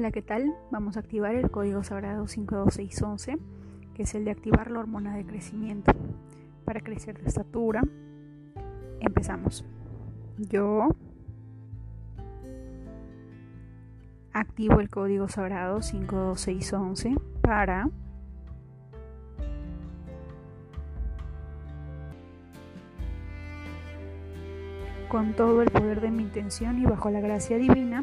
Hola, ¿qué tal? Vamos a activar el código sagrado 52611, que es el de activar la hormona de crecimiento para crecer de estatura. Empezamos. Yo activo el código sagrado 52611 para con todo el poder de mi intención y bajo la gracia divina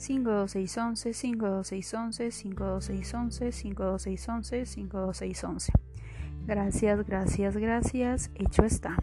52611, 52611, 52611, 52611, 52611. Gracias, gracias, gracias. Hecho está.